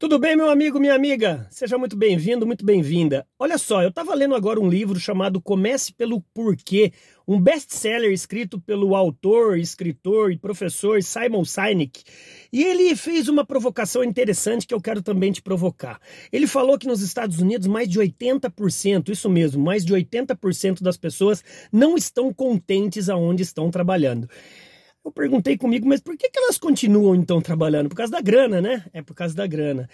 Tudo bem, meu amigo, minha amiga? Seja muito bem-vindo, muito bem-vinda. Olha só, eu estava lendo agora um livro chamado Comece pelo Porquê, um best-seller escrito pelo autor, escritor e professor Simon Sinek. E ele fez uma provocação interessante que eu quero também te provocar. Ele falou que nos Estados Unidos mais de 80%, isso mesmo, mais de 80% das pessoas não estão contentes aonde estão trabalhando. Eu perguntei comigo, mas por que, que elas continuam então trabalhando? Por causa da grana, né? É por causa da grana.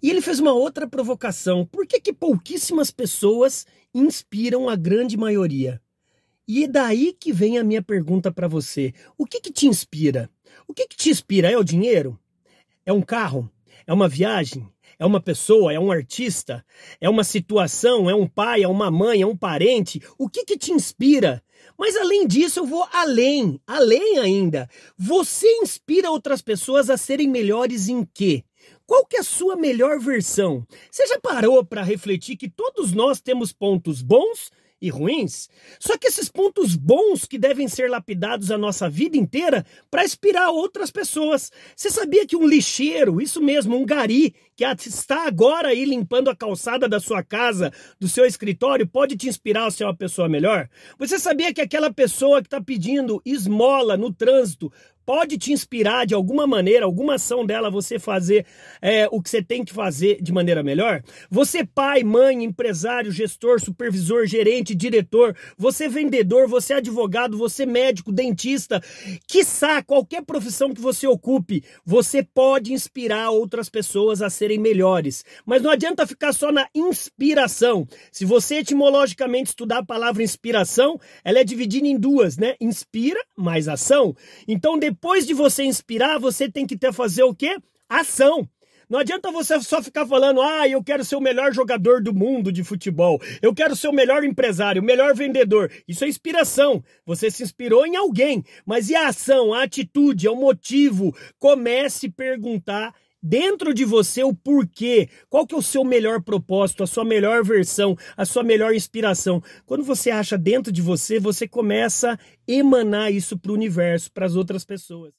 E ele fez uma outra provocação. Por que, que pouquíssimas pessoas inspiram a grande maioria? E é daí que vem a minha pergunta para você. O que, que te inspira? O que, que te inspira? É o dinheiro? É um carro? É uma viagem? É uma pessoa? É um artista? É uma situação? É um pai? É uma mãe? É um parente? O que, que te inspira? Mas além disso, eu vou além, além ainda. Você inspira outras pessoas a serem melhores em quê? Qual que é a sua melhor versão? Você já parou para refletir que todos nós temos pontos bons e ruins, só que esses pontos bons que devem ser lapidados a nossa vida inteira para inspirar outras pessoas. Você sabia que um lixeiro, isso mesmo, um gari, que está agora aí limpando a calçada da sua casa, do seu escritório, pode te inspirar a ser uma pessoa melhor? Você sabia que aquela pessoa que está pedindo esmola no trânsito pode te inspirar de alguma maneira, alguma ação dela, você fazer é, o que você tem que fazer de maneira melhor? Você, pai, mãe, empresário, gestor, supervisor, gerente, diretor, você vendedor, você advogado, você médico, dentista, quiçá qualquer profissão que você ocupe, você pode inspirar outras pessoas a serem melhores. Mas não adianta ficar só na inspiração. Se você etimologicamente estudar a palavra inspiração, ela é dividida em duas, né? Inspira mais ação. Então, depois depois de você inspirar, você tem que ter fazer o quê? Ação. Não adianta você só ficar falando, ah, eu quero ser o melhor jogador do mundo de futebol, eu quero ser o melhor empresário, o melhor vendedor. Isso é inspiração. Você se inspirou em alguém. Mas e a ação, a atitude, é o motivo? Comece a perguntar dentro de você o porquê, qual que é o seu melhor propósito, a sua melhor versão, a sua melhor inspiração. Quando você acha dentro de você, você começa a emanar isso para o universo, para as outras pessoas.